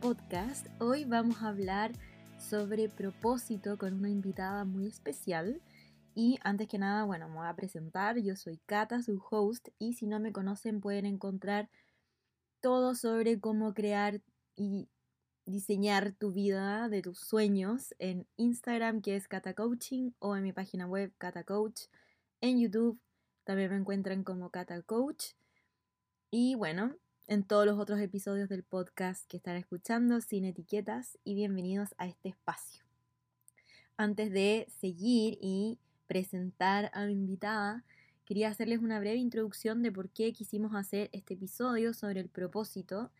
Podcast. Hoy vamos a hablar sobre propósito con una invitada muy especial. Y antes que nada, bueno, me voy a presentar. Yo soy Kata, su host. Y si no me conocen, pueden encontrar todo sobre cómo crear y diseñar tu vida de tus sueños en Instagram, que es Kata Coaching, o en mi página web, Kata Coach. En YouTube también me encuentran como Kata Coach. Y bueno, en todos los otros episodios del podcast que están escuchando, sin etiquetas, y bienvenidos a este espacio. Antes de seguir y presentar a mi invitada, quería hacerles una breve introducción de por qué quisimos hacer este episodio sobre el propósito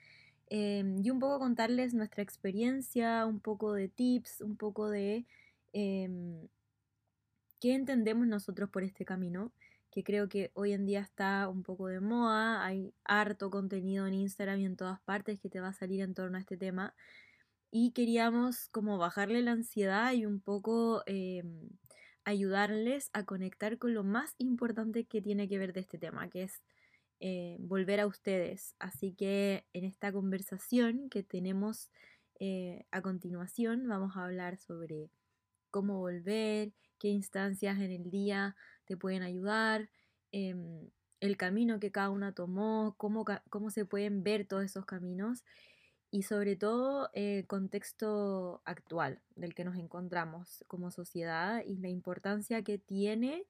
em, y un poco contarles nuestra experiencia, un poco de tips, un poco de em, qué entendemos nosotros por este camino que creo que hoy en día está un poco de moda, hay harto contenido en Instagram y en todas partes que te va a salir en torno a este tema. Y queríamos como bajarle la ansiedad y un poco em, ayudarles a conectar con lo más importante que tiene que ver de este tema, que es eh, volver a ustedes. Así que en esta conversación que tenemos eh, a continuación vamos a hablar sobre cómo volver, qué instancias en el día te pueden ayudar, em, el camino que cada una tomó, cómo, cómo, se pueden ver todos esos caminos y sobre todo el contexto actual del que nos encontramos como sociedad y la importancia que tiene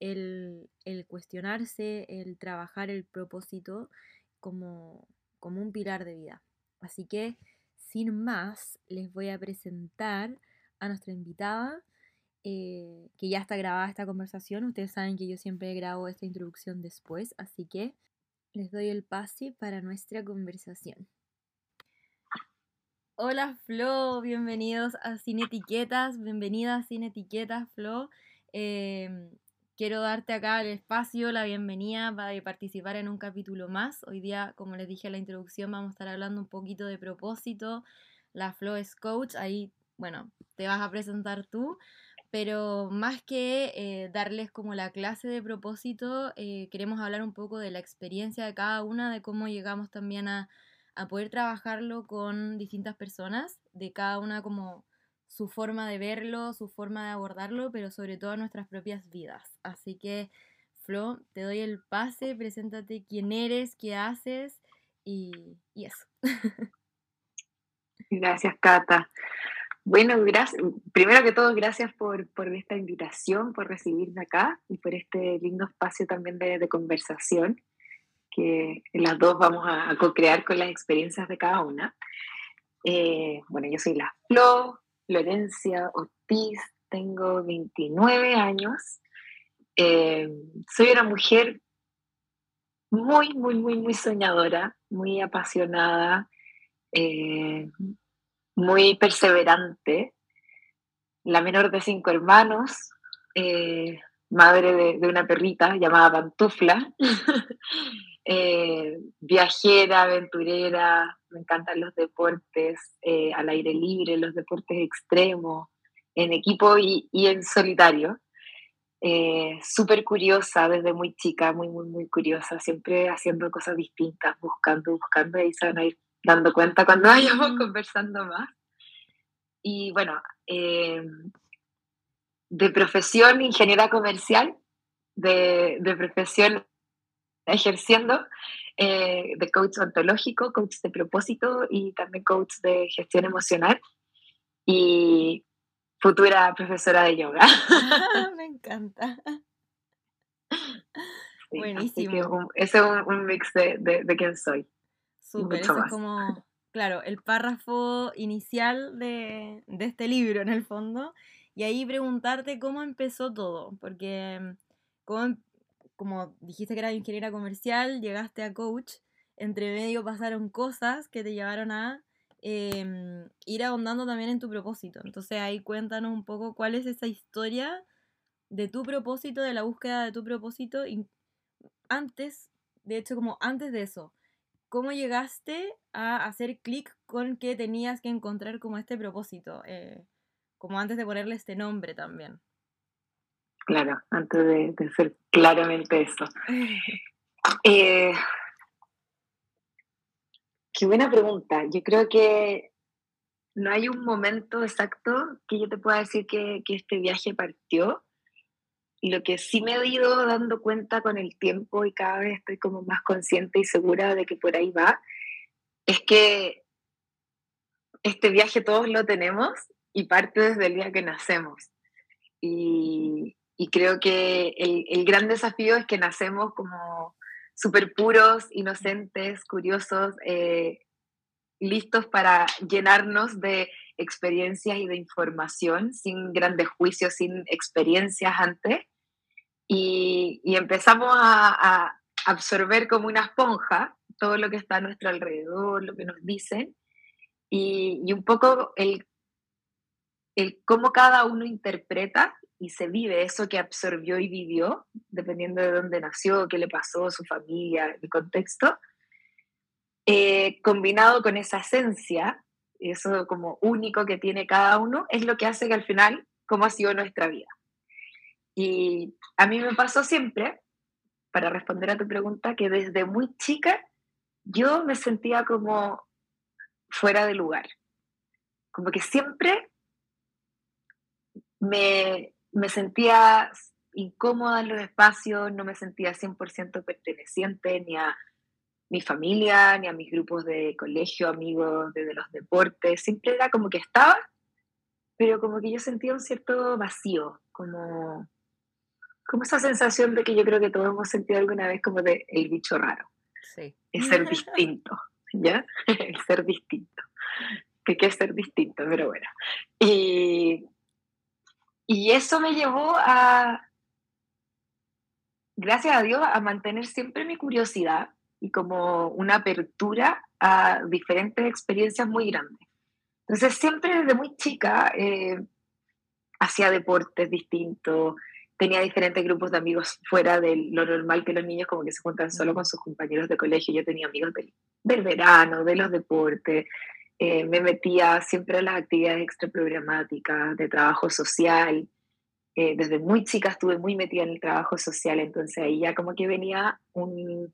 el, cuestionarse, el trabajar el propósito como, como un pilar de vida. Así que, sin más, les voy a presentar a nuestra invitada. Eh, que ya está grabada esta conversación. Ustedes saben que yo siempre grabo esta introducción después, así que les doy el pase para nuestra conversación. Hola Flo, bienvenidos a Sin Etiquetas, bienvenida a Sin Etiquetas Flo. Em, quiero darte acá el espacio, la bienvenida para participar en un capítulo más. Hoy día, como les dije en la introducción, vamos a estar hablando un poquito de propósito. La Flo es coach, ahí, bueno, te vas a presentar tú, pero más que eh, darles como la clase de propósito, eh, queremos hablar un poco de la experiencia de cada una, de cómo llegamos también a, poder trabajarlo con distintas personas, de cada una como su forma de verlo, su forma de abordarlo, pero sobre todo nuestras propias vidas. Así que, Flo, te doy el pase, preséntate quién eres, qué haces y, y eso. Gracias, Cata. Bueno, gracias. primero que todo, gracias por, por, esta invitación, por recibirme acá y por este lindo espacio también de, conversación que las dos vamos a, co-crear con las experiencias de cada una. Eh, bueno, yo soy la Flo, Florencia Ortiz, tengo 29 años. Eh, soy una mujer muy, muy, muy, muy soñadora, muy apasionada. Eh, muy perseverante, la menor de cinco hermanos, eh, madre de, una perrita llamada Pantufla, eh, viajera, aventurera, me encantan los deportes eh, al aire libre, los deportes extremos, en equipo y, en solitario. Súper curiosa desde muy chica, muy, muy, muy curiosa, siempre haciendo cosas distintas, buscando, buscando, y se van a ir dando cuenta cuando vayamos conversando más. Y bueno, eh, de profesión ingeniera comercial, de, de profesión ejerciendo eh, de coach ontológico, coach de propósito y también coach de gestión emocional y futura profesora de yoga. Me encanta. Buenísimo. ese es un, mix de, de, de quién soy. Súper, eso es como, claro, el párrafo inicial de, este libro en el fondo. Y ahí preguntarte cómo empezó todo, porque mm, como, em, como dijiste que era ingeniera comercial, llegaste a coach, entre medio pasaron cosas que te llevaron a em, ir ahondando también en tu propósito. Entonces ahí cuéntanos un poco cuál es esa historia de tu propósito, de la búsqueda de tu propósito, antes, de hecho como antes de eso, ¿Cómo llegaste a hacer clic con que tenías que encontrar como este propósito? Eh, como antes de ponerle este nombre también. Claro, antes de, de ser claramente eso. Eh, Qué buena pregunta. Yo creo que no hay un momento exacto que yo te pueda decir que, que este viaje partió. Lo que sí me he ido dando cuenta con el tiempo y cada vez estoy como más consciente y segura de que por ahí va, es que este viaje todos lo tenemos y parte desde el día que nacemos. Y, y creo que el, el, gran desafío es que nacemos como súper puros, inocentes, curiosos, eh, listos para llenarnos de experiencias y de información, sin grandes juicios, sin experiencias antes. Y, y empezamos a, a, absorber como una esponja todo lo que está a nuestro alrededor, lo que nos dicen, y, y un poco el, el cómo cada uno interpreta y se vive eso que absorbió y vivió, dependiendo de dónde nació, qué le pasó, su familia, el contexto, eh, combinado con esa esencia, eso como único que tiene cada uno, es lo que hace que al final, cómo ha sido nuestra vida. Y a mí me pasó siempre, para responder a tu pregunta, que desde muy chica yo me sentía como fuera de lugar. Como que siempre me, me sentía incómoda en los espacios, no me sentía 100% perteneciente ni a mi familia, ni a mis grupos de colegio, amigos de, de, los deportes, siempre era como que estaba, pero como que yo sentía un cierto vacío, como, como esa sensación de que yo creo que todos hemos sentido alguna vez como de el bicho raro, sí. el ser distinto, ¿ya? el ser distinto, que qué es ser distinto, pero bueno. Y y eso me llevó a, gracias a Dios, a mantener siempre mi curiosidad y como una apertura a diferentes experiencias muy grandes. Entonces, siempre desde muy chica eh, hacía deportes distintos, tenía diferentes grupos de amigos fuera de lo normal que los niños como que se juntan solo con sus compañeros de colegio. Yo tenía amigos del, del verano, de los deportes, eh, me metía siempre en las actividades extraprogramáticas, de trabajo social. Eh, desde muy chica estuve muy metida en el trabajo social, entonces ahí ya como que venía un,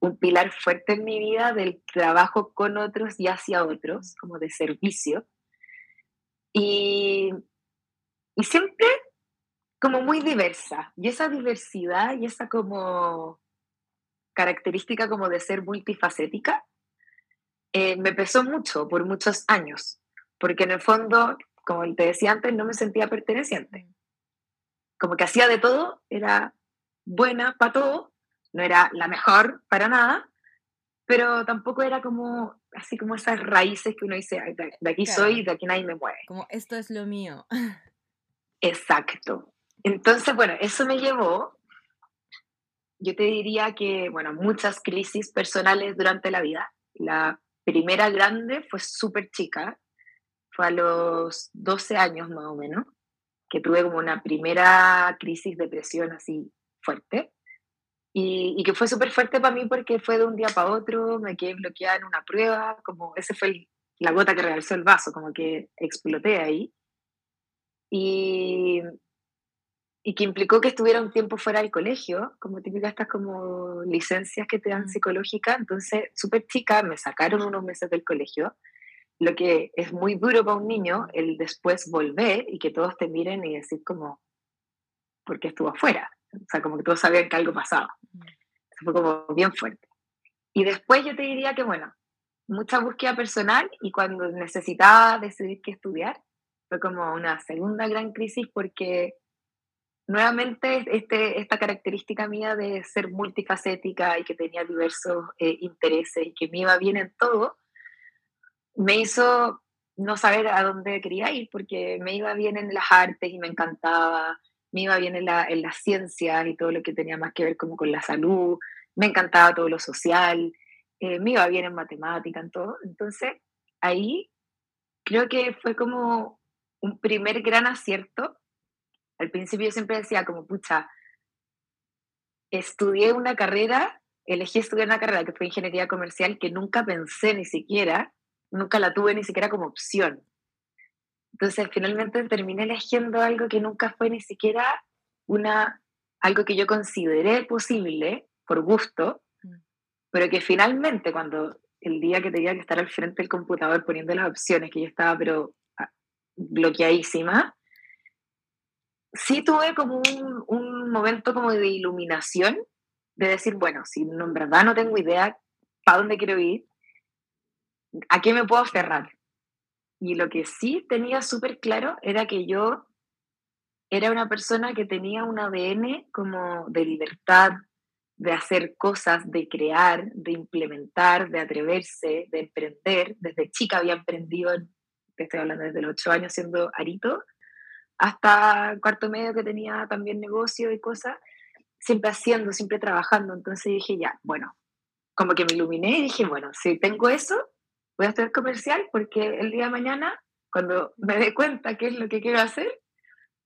un, pilar fuerte en mi vida del trabajo con otros y hacia otros, como de servicio. Y, y siempre como muy diversa. Y esa diversidad y esa como característica como de ser multifacética, eh, me pesó mucho por muchos años, porque en el fondo, como te decía antes, no me sentía perteneciente. Como que hacía de todo, era buena para todo, no era la mejor para nada, pero tampoco era como así como esas raíces que uno dice, de aquí claro. soy, de aquí nadie me mueve. Como esto es lo mío. Exacto. Entonces, bueno, eso me llevó, yo te diría que, bueno, muchas crisis personales durante la vida. La primera grande fue súper chica, fue a los 12 años más o menos, que tuve como una primera crisis de depresión así fuerte. Y, y que fue súper fuerte para mí porque fue de un día para otro, me quedé bloqueada en una prueba, como ese fue el, la gota que rebalsó el vaso, como que exploté ahí. Y, y que implicó que estuviera un tiempo fuera del colegio, como típicas estas como licencias que te dan psicológicas, entonces súper chica, me sacaron unos meses del colegio, lo que es muy duro para un niño, el después volver y que todos te miren y decir como, ¿por qué estuvo afuera? O sea, como que todos sabían que algo pasaba. Fue como bien fuerte. Y después yo te diría que, bueno, mucha búsqueda personal y cuando necesitaba decidir qué estudiar, fue como una segunda gran crisis porque nuevamente este, esta característica mía de ser multifacética y que tenía diversos eh, intereses y que me iba bien en todo, me hizo no saber a dónde quería ir porque me iba bien en las artes y me encantaba, me iba bien en, la, en las ciencias y todo lo que tenía más que ver como con la salud, me encantaba todo lo social, eh, me iba bien en matemática, en todo. Entonces, ahí creo que fue como un primer gran acierto al principio yo siempre decía como, pucha, estudié una carrera, elegí estudiar una carrera que fue ingeniería comercial que nunca pensé ni siquiera, nunca la tuve ni siquiera como opción. Entonces finalmente terminé eligiendo algo que nunca fue ni siquiera una, algo que yo consideré posible por gusto, pero que finalmente cuando el día que tenía que estar al frente del computador poniendo las opciones, que yo estaba pero ah, bloqueadísima, sí tuve como un, un momento como de iluminación, de decir, bueno, si no, en verdad no tengo idea para dónde quiero ir, ¿a qué me puedo aferrar? Y lo que sí tenía súper claro era que yo era una persona que tenía un ADN como de libertad, de hacer cosas, de crear, de implementar, de atreverse, de emprender. Desde chica había emprendido, te estoy hablando desde los ocho años siendo arito, hasta cuarto medio que tenía también negocio y cosas, siempre haciendo, siempre trabajando. Entonces dije, ya, bueno, como que me iluminé y dije, bueno, si tengo eso, voy a estudiar comercial porque el día de mañana, cuando me dé cuenta qué es lo que quiero hacer,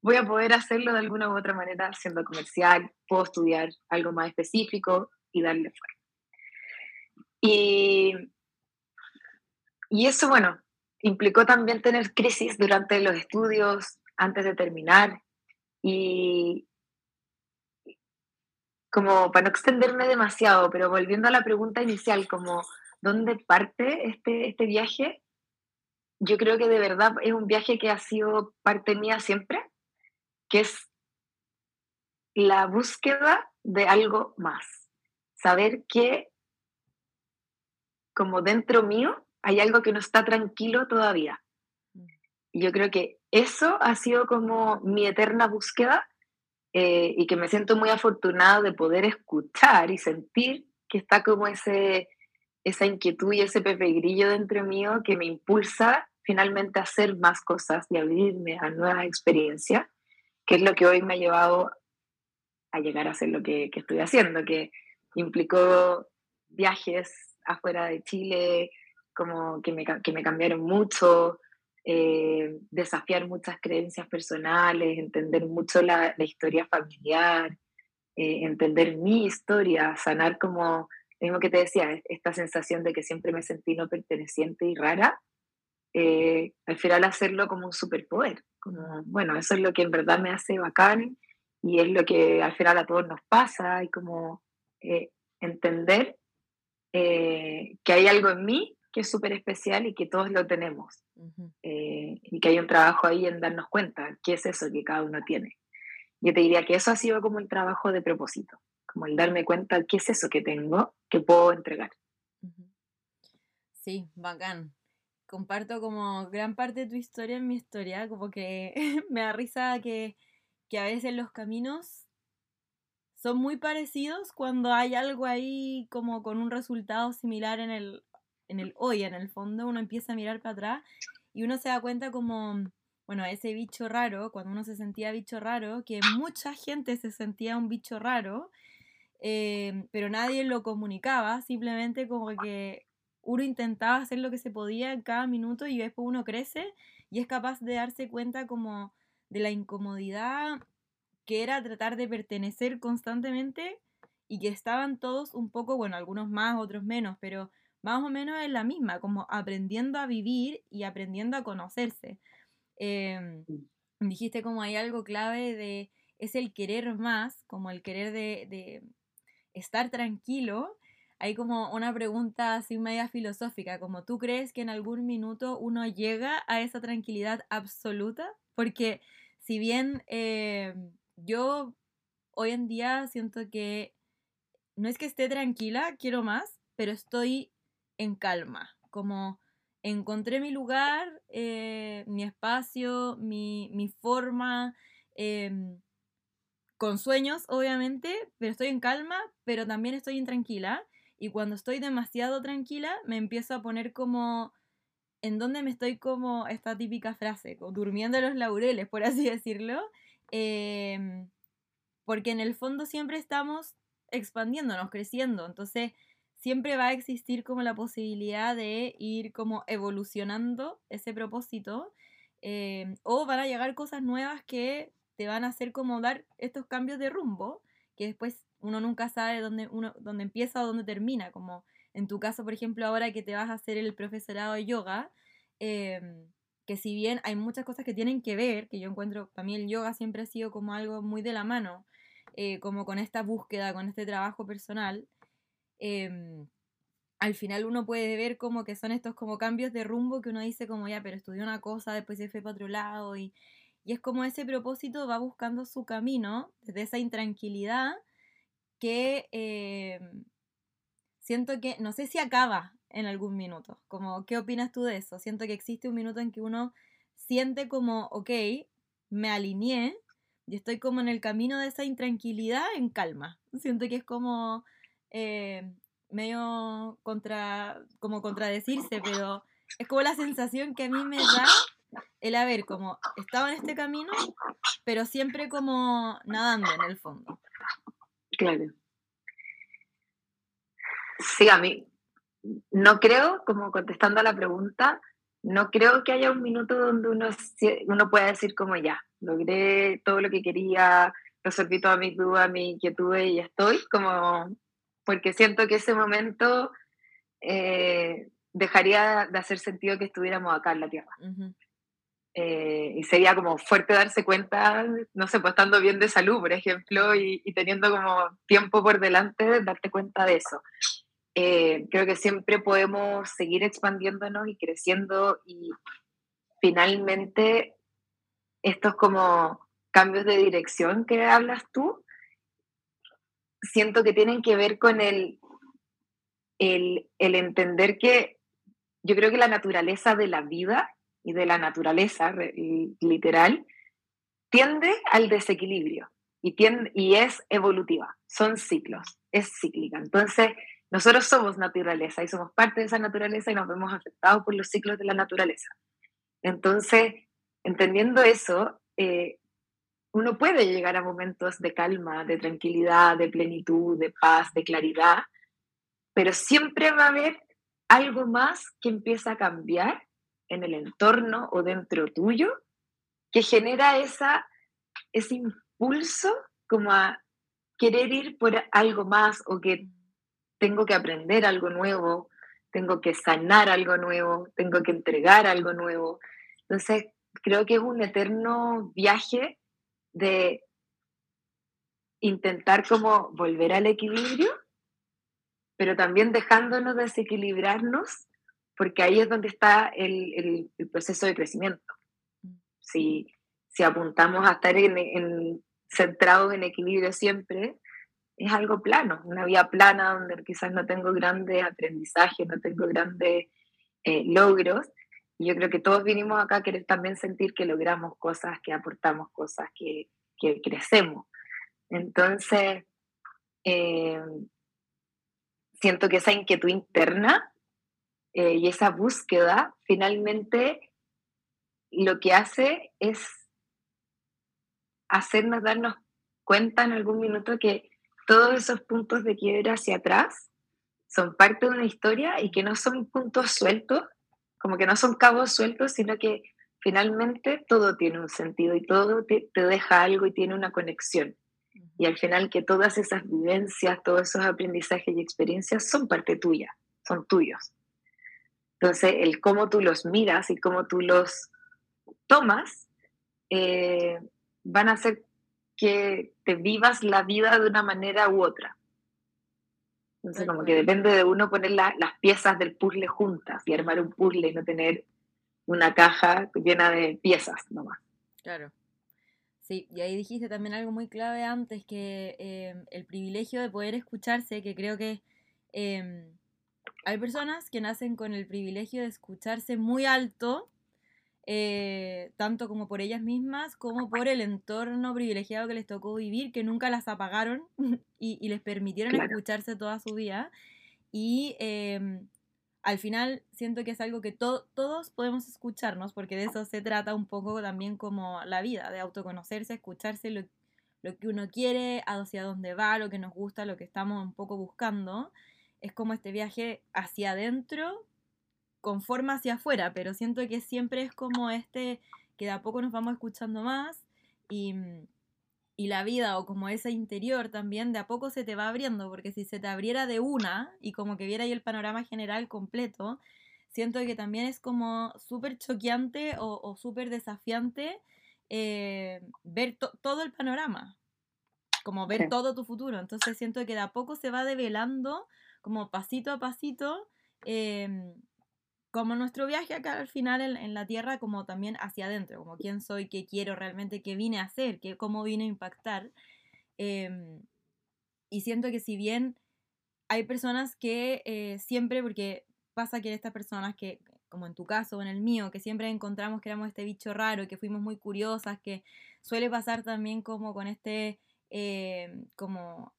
voy a poder hacerlo de alguna u otra manera siendo comercial, puedo estudiar algo más específico y darle fuerza. Y, y eso, bueno, implicó también tener crisis durante los estudios, antes de terminar, y como para no extenderme demasiado, pero volviendo a la pregunta inicial, como dónde parte este, este viaje, yo creo que de verdad es un viaje que ha sido parte mía siempre que es la búsqueda de algo más. Saber que como dentro mío hay algo que no está tranquilo todavía. Mm. Y yo creo que eso ha sido como mi eterna búsqueda eh, y que me siento muy afortunado de poder escuchar y sentir que está como ese, esa inquietud y ese pepe grillo dentro mío que me impulsa finalmente a hacer más cosas y abrirme a nuevas experiencias que es lo que hoy me ha llevado a llegar a hacer lo que, estoy haciendo, que implicó viajes afuera de Chile, como que me, que me cambiaron mucho, eh, desafiar muchas creencias personales, entender mucho la, historia familiar, eh, entender mi historia, sanar como, lo mismo que te decía, esta sensación de que siempre me sentí no perteneciente y rara, eh, al final hacerlo como un superpoder. Como, bueno, eso es lo que en verdad me hace bacán y es lo que al final a todos nos pasa y como eh, entender eh, que hay algo en mí que es súper especial y que todos lo tenemos. y que hay un trabajo ahí en darnos cuenta qué es eso que cada uno tiene. Yo te diría que eso ha sido como el trabajo de propósito, como el darme cuenta qué es eso que tengo que puedo entregar. Sí, bacán comparto como gran parte de tu historia en mi historia, como que me da risa que, a veces los caminos son muy parecidos cuando hay algo ahí como con un resultado similar en el, en el hoy, en el fondo uno empieza a mirar para atrás y uno se da cuenta como, bueno, ese bicho raro, cuando uno se sentía bicho raro, que mucha gente se sentía un bicho raro, eh, pero nadie lo comunicaba, simplemente como que uno intentaba hacer lo que se podía en cada minuto y después uno crece y es capaz de darse cuenta como de la incomodidad que era tratar de pertenecer constantemente y que estaban todos un poco, bueno, algunos más, otros menos, pero más o menos en la misma, como aprendiendo a vivir y aprendiendo a conocerse. Em, dijiste como hay algo clave de, es el querer más, como el querer de, de estar tranquilo hay como una pregunta así media filosófica, como tú crees que en algún minuto uno llega a esa tranquilidad absoluta, porque si bien eh, yo hoy en día siento que no es que esté tranquila, quiero más, pero estoy en calma, como encontré mi lugar, eh, mi espacio, mi, mi forma, em, con sueños obviamente, pero estoy en calma, pero también estoy intranquila y cuando estoy demasiado tranquila, me empiezo a poner como en donde me estoy como esta típica frase, como durmiendo los laureles, por así decirlo. Em, porque en el fondo siempre estamos expandiéndonos, creciendo. Entonces, siempre va a existir como la posibilidad de ir como evolucionando ese propósito. Em, o van a llegar cosas nuevas que te van a hacer como dar estos cambios de rumbo, que después uno nunca sabe dónde, uno, dónde empieza o dónde termina, como en tu caso, por ejemplo, ahora que te vas a hacer el profesorado de yoga, em, que si bien hay muchas cosas que tienen que ver, que yo encuentro, para mí el yoga siempre ha sido como algo muy de la mano, eh, como con esta búsqueda, con este trabajo personal, em, al final uno puede ver como que son estos como cambios de rumbo que uno dice como ya, pero estudió una cosa, después se fue para otro lado y, y es como ese propósito va buscando su camino desde esa intranquilidad que eh, siento que, no sé si acaba en algún minuto, como, ¿qué opinas tú de eso? Siento que existe un minuto en que uno siente como, ok, me alineé y estoy como en el camino de esa intranquilidad en calma. Siento que es como eh, medio contra, como contradecirse, pero es como la sensación que a mí me da el haber como estaba en este camino, pero siempre como nadando en el fondo. Claro. Sí, a mí no creo, como contestando a la pregunta, no creo que haya un minuto donde uno, uno pueda decir como ya, logré todo lo que quería, resolví todas mis dudas, mis inquietudes y estoy como, porque siento que ese momento eh, dejaría de hacer sentido que estuviéramos acá en la Tierra. Eh, y sería como fuerte darse cuenta, no sé, pues estando bien de salud, por ejemplo, y, y teniendo como tiempo por delante, darte cuenta de eso. Eh, creo que siempre podemos seguir expandiéndonos y creciendo y finalmente estos como cambios de dirección que hablas tú, siento que tienen que ver con el, el, el entender que yo creo que la naturaleza de la vida y de la naturaleza literal tiende al desequilibrio y, tiende, y es evolutiva, son ciclos, es cíclica. Entonces, nosotros somos naturaleza y somos parte de esa naturaleza y nos vemos afectados por los ciclos de la naturaleza. Entonces, entendiendo eso, eh, uno puede llegar a momentos de calma, de tranquilidad, de plenitud, de paz, de claridad, pero siempre va a haber algo más que empieza a cambiar en el entorno o dentro tuyo que genera esa, ese impulso como a querer ir por algo más o que tengo que aprender algo nuevo, tengo que sanar algo nuevo, tengo que entregar algo nuevo. Entonces, creo que es un eterno viaje de intentar como volver al equilibrio, pero también dejándonos desequilibrarnos, porque ahí es donde está el, proceso de crecimiento. Mm. Si, si apuntamos a estar en, centrados en equilibrio siempre, es algo plano, una vía plana donde quizás no tengo grandes aprendizajes, no tengo grandes eh, logros. Y yo creo que todos vinimos acá a querer también sentir que logramos cosas, que aportamos cosas, que, que crecemos. Entonces, eh, siento que esa inquietud interna eh, y esa búsqueda finalmente lo que hace es hacernos darnos cuenta en algún minuto que todos esos puntos de quiebra hacia atrás son parte de una historia y que no son puntos sueltos, como que no son cabos sueltos, sino que finalmente todo tiene un sentido y todo te, deja algo y tiene una conexión. Y al final que todas esas vivencias, todos esos aprendizajes y experiencias son parte tuya, son tuyos. Entonces, el cómo tú los miras y cómo tú los tomas eh, van a ser que te vivas la vida de una manera u otra. Entonces, como que depende de uno poner las piezas del puzzle juntas y armar un puzzle y no tener una caja llena de piezas nomás. Claro. Sí, y ahí dijiste también algo muy clave antes, que eh, el privilegio de poder escucharse, que creo que eh, hay personas que nacen con el privilegio de escucharse muy alto eh, tanto como por ellas mismas como por el entorno privilegiado que les tocó vivir, que nunca las apagaron y, les permitieron escucharse toda su vida. Y em, al final siento que es algo que todos podemos escucharnos, porque de eso se trata un poco también como la vida, de autoconocerse, escucharse lo, lo que uno quiere, hacia dónde va, lo que nos gusta, lo que estamos un poco buscando. Es como este viaje hacia adentro con forma hacia afuera, pero siento que siempre es como este que de a poco nos vamos escuchando más y, y la vida o como ese interior también de a poco se te va abriendo, porque si se te abriera de una y como que viera ahí el panorama general completo, siento que también es como súper choqueante o, súper desafiante eh, ver todo el panorama, como ver todo tu futuro. Entonces siento que de a poco se va develando como pasito a pasito, em, como nuestro viaje acá al final en, la Tierra, como también hacia adentro, como quién soy, qué quiero realmente, qué vine a hacer, qué, cómo vine a impactar. Em, y siento que si bien hay personas que eh, siempre, porque pasa que estas personas que, como en tu caso o en el mío, que siempre encontramos que éramos este bicho raro, que fuimos muy curiosas, que suele pasar también como con este, em, como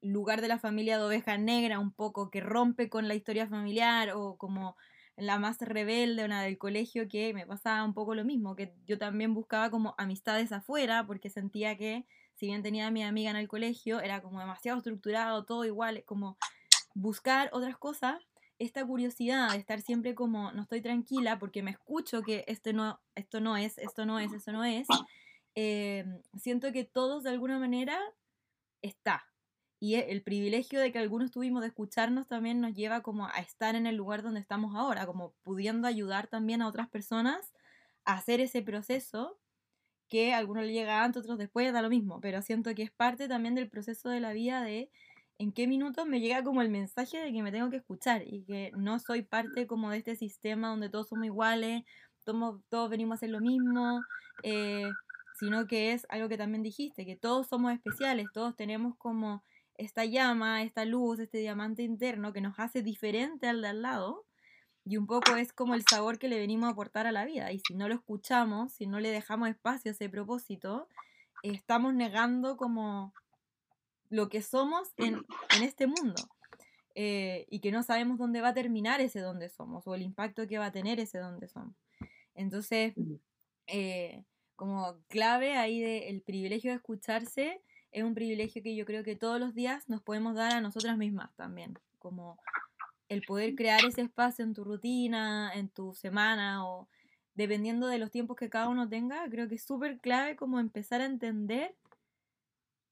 lugar de la familia de oveja negra un poco, que rompe con la historia familiar o como la más rebelde, una del colegio, que me pasaba un poco lo mismo, que yo también buscaba como amistades afuera porque sentía que si bien tenía a mi amiga en el colegio, era como demasiado estructurado, todo igual, como buscar otras cosas, esta curiosidad de estar siempre como no estoy tranquila porque me escucho que esto no, esto no es, esto no es, esto no es, eh, siento que todos de alguna manera está, y e, el privilegio de que algunos tuvimos de escucharnos también nos lleva como a estar en el lugar donde estamos ahora, como pudiendo ayudar también a otras personas a hacer ese proceso que a algunos le llega antes, otros después, da lo mismo, pero siento que es parte también del proceso de la vida de en qué minutos me llega como el mensaje de que me tengo que escuchar y que no soy parte como de este sistema donde todos somos iguales, todos, todos venimos a hacer lo mismo, eh, sino que es algo que también dijiste, que todos somos especiales, todos tenemos como esta llama, esta luz, este diamante interno que nos hace diferente al de al lado. Y un poco es como el sabor que le venimos a aportar a la vida. Y si no lo escuchamos, si no le dejamos espacio a ese propósito, estamos negando como lo que somos en, este mundo. Eh, y que no sabemos dónde va a terminar ese donde somos o el impacto que va a tener ese donde somos. Entonces, eh, como clave ahí del privilegio de escucharse es un privilegio que yo creo que todos los días nos podemos dar a nosotras mismas también, como el poder crear ese espacio en tu rutina, en tu semana o dependiendo de los tiempos que cada uno tenga, creo que es súper clave como empezar a entender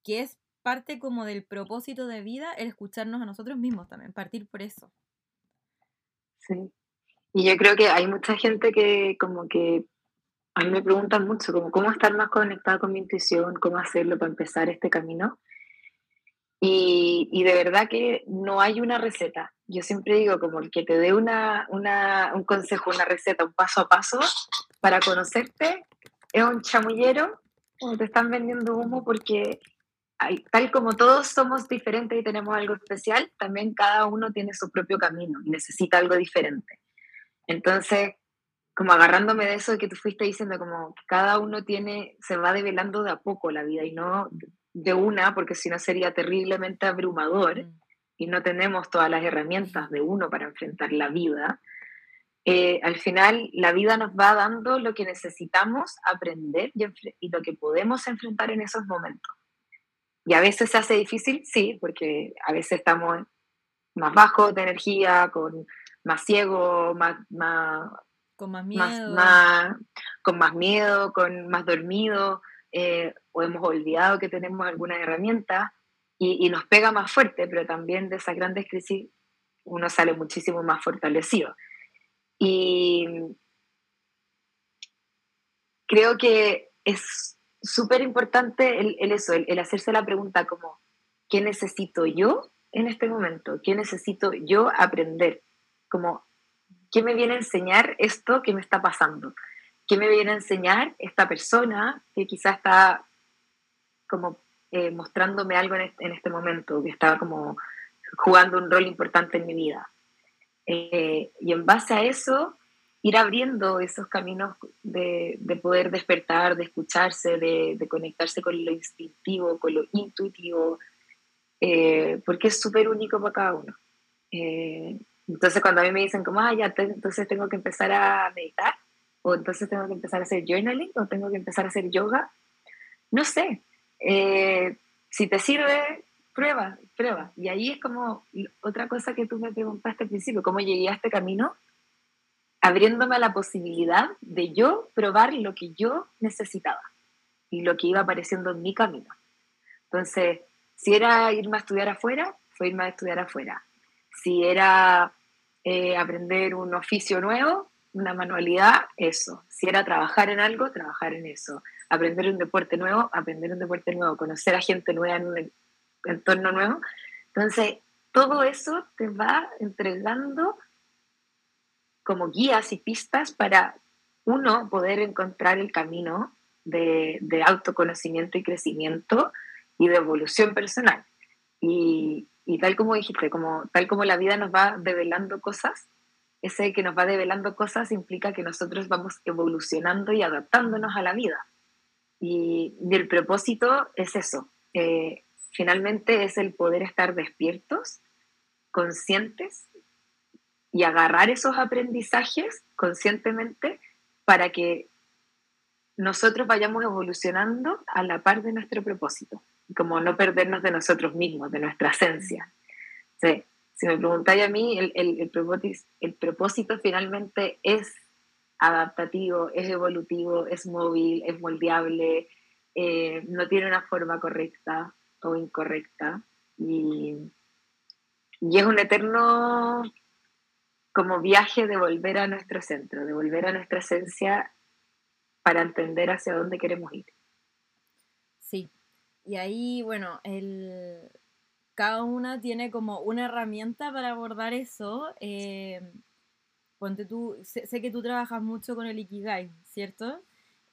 que es parte como del propósito de vida el escucharnos a nosotros mismos también, partir por eso. Sí. Y yo creo que hay mucha gente que como que a mí me preguntan mucho como cómo estar más conectada con mi intuición, cómo hacerlo para empezar este camino. Y, y, de verdad que no hay una receta. Yo siempre digo como el que te dé una, una, un consejo, una receta, un paso a paso para conocerte es un chamullero te están vendiendo humo porque hay, tal como todos somos diferentes y tenemos algo especial, también cada uno tiene su propio camino y necesita algo diferente. Entonces, como agarrándome de eso que tú fuiste diciendo, como que cada uno tiene, se va develando de a poco la vida y no de una, porque si no sería terriblemente abrumador mm. y no tenemos todas las herramientas de uno para enfrentar la vida. Eh, al final, la vida nos va dando lo que necesitamos aprender y, y lo que podemos enfrentar en esos momentos. Y a veces se hace difícil, sí, porque a veces estamos más bajos de energía, con más ciego, más, más con más miedo. Más, con más miedo, con más dormido, eh, o hemos olvidado que tenemos algunas herramientas y, nos pega más fuerte, pero también de esas grandes crisis uno sale muchísimo más fortalecido. Y creo que es súper importante el, eso, el, el, hacerse la pregunta como, ¿qué necesito yo en este momento? ¿Qué necesito yo aprender? Como ¿qué me viene a enseñar esto que me está pasando? ¿Qué me viene a enseñar esta persona que quizás está como eh, mostrándome algo en este, momento, que estaba como jugando un rol importante en mi vida? Eh, y en base a eso, ir abriendo esos caminos de, poder despertar, de escucharse, de, conectarse con lo instintivo, con lo intuitivo, eh, porque es súper único para cada uno. Entonces cuando a mí me dicen como, ah, ya, entonces tengo que empezar a meditar, o entonces tengo que empezar a hacer journaling, o tengo que empezar a hacer yoga, no sé. Eh, si te sirve, prueba, prueba. Y ahí es como otra cosa que tú me preguntaste al principio, cómo llegué a este camino, abriéndome a la posibilidad de yo probar lo que yo necesitaba y lo que iba apareciendo en mi camino. Entonces, si era irme a estudiar afuera, fue irme a estudiar afuera. Si era eh, aprender un oficio nuevo, una manualidad, eso. Si era trabajar en algo, trabajar en eso. Aprender un deporte nuevo, aprender un deporte nuevo. Conocer a gente nueva en un entorno nuevo. Entonces, todo eso te va entregando como guías y pistas para uno poder encontrar el camino de, autoconocimiento y crecimiento y de evolución personal. Y, tal como dijiste, como, tal como la vida nos va develando cosas, ese que nos va develando cosas implica que nosotros vamos evolucionando y adaptándonos a la vida. Y, el propósito es eso. Eh, finalmente es el poder estar despiertos, conscientes y agarrar esos aprendizajes conscientemente para que nosotros vayamos evolucionando a la par de nuestro propósito, como no perdernos de nosotros mismos, de nuestra esencia. si me preguntáis a mí, el, el, propósito, el propósito finalmente es adaptativo, es evolutivo, es móvil, es moldeable, eh, no tiene una forma correcta o incorrecta y, y es un eterno como viaje de volver a nuestro centro, de volver a nuestra esencia para entender hacia dónde queremos ir. Y ahí, bueno, el, cada una tiene como una herramienta para abordar eso. Eh, ponte tú, sé, que tú trabajas mucho con el Ikigai, ¿cierto?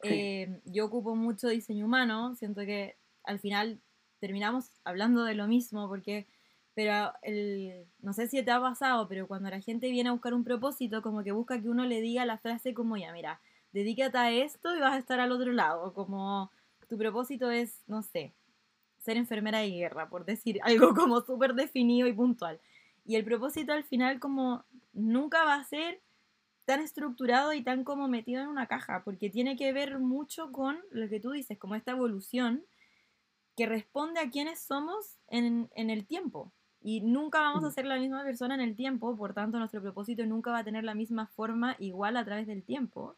Eh, yo ocupo mucho diseño humano, siento que al final terminamos hablando de lo mismo porque pero el, no sé si te ha pasado, pero cuando la gente viene a buscar un propósito, como que busca que uno le diga la frase como, ya, mira, dedícate a esto y vas a estar al otro lado, como tu propósito es, no sé, ser enfermera de guerra, por decir algo como súper definido y puntual. Y el propósito al final como nunca va a ser tan estructurado y tan como metido en una caja, porque tiene que ver mucho con lo que tú dices, como esta evolución que responde a quiénes somos en, en el tiempo. Y nunca vamos a mm. ser la misma persona en el tiempo, por tanto nuestro propósito nunca va a tener la misma forma igual a través del tiempo,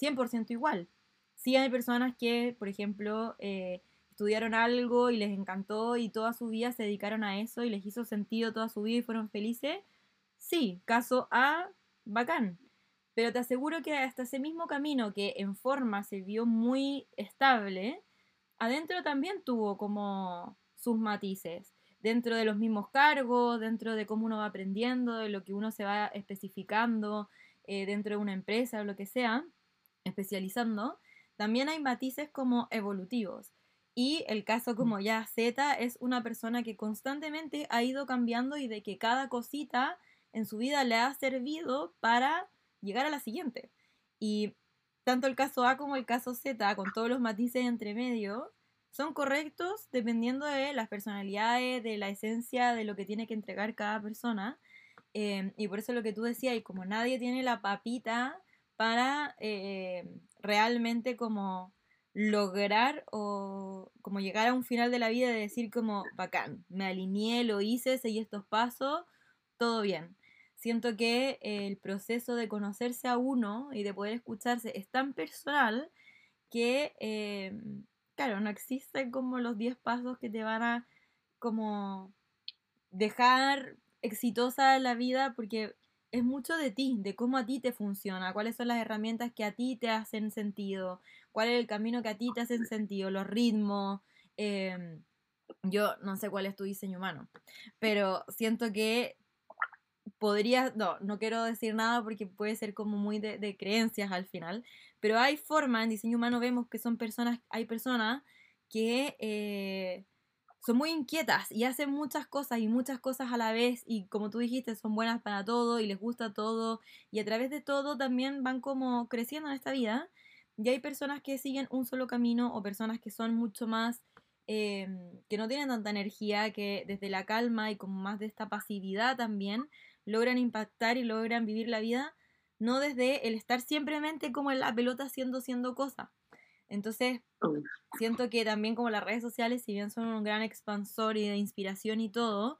100% igual. Sí hay personas que, por ejemplo, eh, estudiaron algo y les encantó y toda su vida se dedicaron a eso y les hizo sentido toda su vida y fueron felices. Sí, caso A, bacán. Pero te aseguro que hasta ese mismo camino que en forma se vio muy estable, adentro también tuvo como sus matices dentro de los mismos cargos, dentro de cómo uno va aprendiendo, de lo que uno se va especificando eh, dentro de una empresa o lo que sea, especializando, también hay matices como evolutivos. Y el caso mm. como ya Z es una persona que constantemente ha ido cambiando y de que cada cosita en su vida le ha servido para llegar a la siguiente. Y tanto el caso A como el caso Z, con todos los matices entre medio, son correctos dependiendo de las personalidades, de la esencia, de lo que tiene que entregar cada persona. Em, y por eso lo que tú decías, y como nadie tiene la papita para eh, realmente como lograr o como llegar a un final de la vida y decir como, bacán, me alineé, lo hice, seguí estos pasos, todo bien. Siento que el proceso de conocerse a uno y de poder escucharse es tan personal que em, claro, no existen como los 10 pasos que te van a como dejar exitosa la vida porque es mucho de ti, de cómo a ti te funciona, cuáles son las herramientas que a ti te hacen sentido, cuál es el camino que a ti te hacen sentido, los ritmos. Em, yo no sé cuál es tu diseño humano, pero siento que podría, no, no quiero decir nada porque puede ser como muy de, de creencias al final, pero hay formas, en diseño humano vemos que son personas, hay personas que eh, son muy inquietas y hacen muchas cosas y muchas cosas a la vez y como tú dijiste, son buenas para todo y les gusta todo y a través de todo también van como creciendo en esta vida. Y hay personas que siguen un solo camino o personas que son mucho más, em, que no tienen tanta energía, que desde la calma y como más de esta pasividad también logran impactar y logran vivir la vida no desde el estar simplemente como en la pelota haciendo, haciendo cosas. Entonces, siento que también como las redes sociales, si bien son un gran expansor y de inspiración y todo,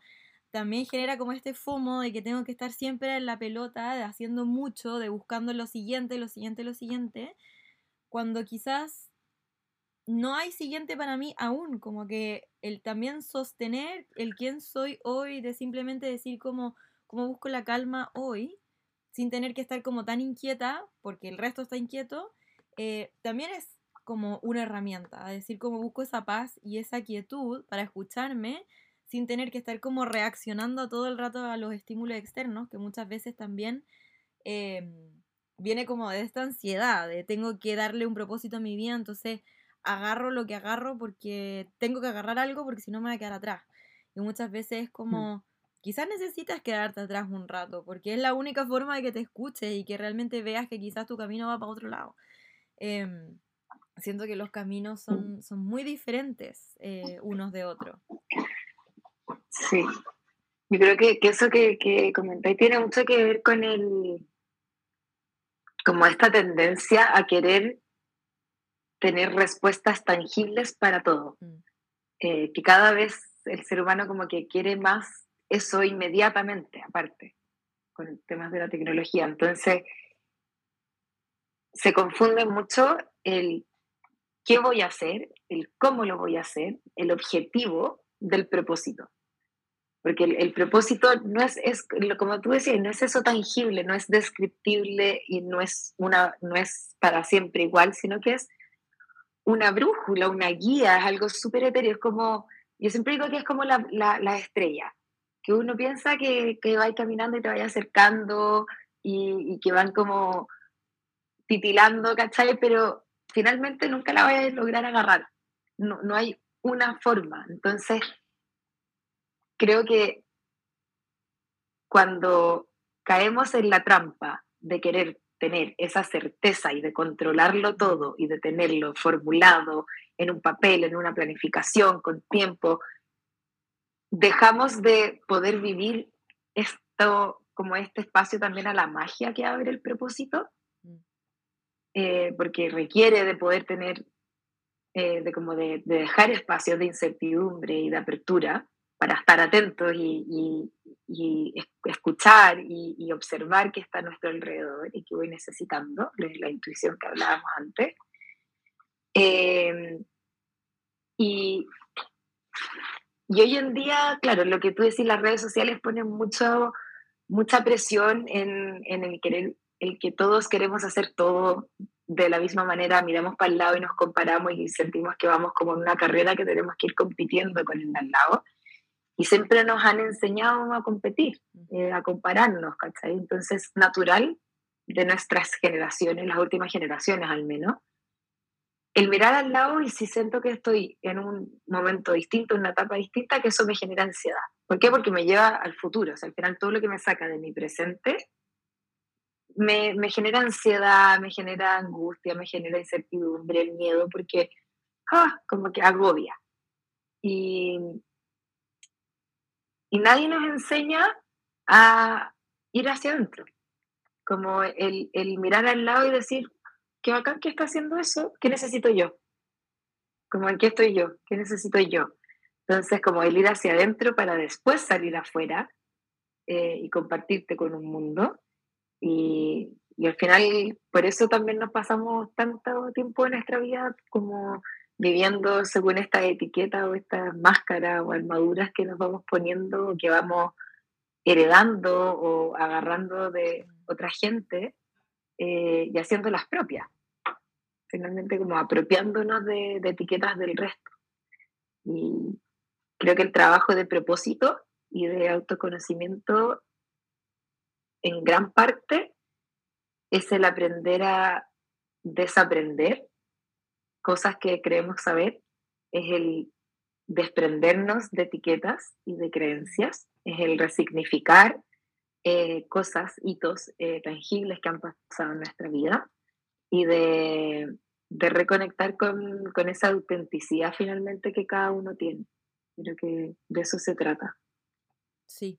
también genera como este fumo de que tengo que estar siempre en la pelota, de haciendo mucho, de buscando lo siguiente, lo siguiente, lo siguiente, cuando quizás no hay siguiente para mí aún, como que el también sostener el quién soy hoy, de simplemente decir como, como busco la calma hoy, sin tener que estar como tan inquieta, porque el resto está inquieto, eh, también es como una herramienta, es decir, como busco esa paz y esa quietud para escucharme sin tener que estar como reaccionando todo el rato a los estímulos externos, que muchas veces también em, viene como de esta ansiedad, de tengo que darle un propósito a mi vida, entonces agarro lo que agarro porque tengo que agarrar algo porque si no me voy a quedar atrás. Y muchas veces es mm. como, quizás necesitas quedarte atrás un rato, porque es la única forma de que te escuches y que realmente veas que quizás tu camino va para otro lado. Em, siento que los caminos mm. son, son muy diferentes eh, unos de otros. Sí, yo creo que, eso que, que comentáis tiene mucho que ver con el, como esta tendencia a querer tener respuestas tangibles para todo. Mm. Eh, que cada vez el ser humano como que quiere más eso inmediatamente, aparte, con temas de la tecnología. Entonces, se confunde mucho el qué voy a hacer, el cómo lo voy a hacer, el objetivo del propósito. Porque el, propósito no es, es, como tú decías, no es eso tangible, no es descriptible y no es, una, no es para siempre igual, sino que es una brújula, una guía, es algo súper etéreo, es como, yo siempre digo que es como la, la, estrella, que uno piensa que, que va caminando y te vaya acercando y, y, que van como titilando, ¿cachai? Pero finalmente nunca la vaya a lograr agarrar, no, no hay una forma, entonces creo que cuando caemos en la trampa de querer tener esa certeza y de controlarlo todo y de tenerlo formulado en un papel, en una planificación, con tiempo, dejamos de poder vivir esto como este espacio también a la magia que abre el propósito. Eh, porque requiere de poder tener, eh, de como de, de, dejar espacios de incertidumbre y de apertura para estar atentos y, escuchar y, observar qué está a nuestro alrededor y qué voy necesitando, la intuición que hablábamos antes. Em, y, hoy en día, claro, lo que tú decís, las redes sociales ponen mucho, mucha presión en, en el querer, el que todos queremos hacer todo de la misma manera, miramos para el lado y nos comparamos y sentimos que vamos como en una carrera que tenemos que ir compitiendo con el de al lado y siempre nos han enseñado a competir, eh, a compararnos, ¿cachai? Entonces, natural de nuestras generaciones, las últimas generaciones al menos, el mirar al lado y si siento que estoy en un momento distinto, en una etapa distinta, que eso me genera ansiedad. ¿Por qué? Porque me lleva al futuro. O sea, al final todo lo que me saca de mi presente me, me genera ansiedad, me genera angustia, me genera incertidumbre, el miedo, porque ah, como que agobia. Y, y nadie nos enseña a ir hacia adentro. Como el, mirar al lado y decir, qué bacán que está haciendo eso, ¿qué necesito yo? Como en qué estoy yo, qué necesito yo. Entonces, como el ir hacia adentro para después salir afuera eh, y compartirte con un mundo. Y, y al final, por eso también nos pasamos tanto tiempo en nuestra vida como viviendo según esta etiqueta o estas máscaras o armaduras que nos vamos poniendo o que vamos heredando o agarrando de otra gente eh, y haciendo las propias. Finalmente como apropiándonos de, de etiquetas del resto. Y creo que el trabajo de propósito y de autoconocimiento en gran parte es el aprender a desaprender cosas que creemos saber, es el desprendernos de etiquetas y de creencias, es el resignificar eh, cosas, hitos eh, tangibles que han pasado en nuestra vida y de, de reconectar con, con, esa autenticidad finalmente que cada uno tiene. Creo que de eso se trata. Sí,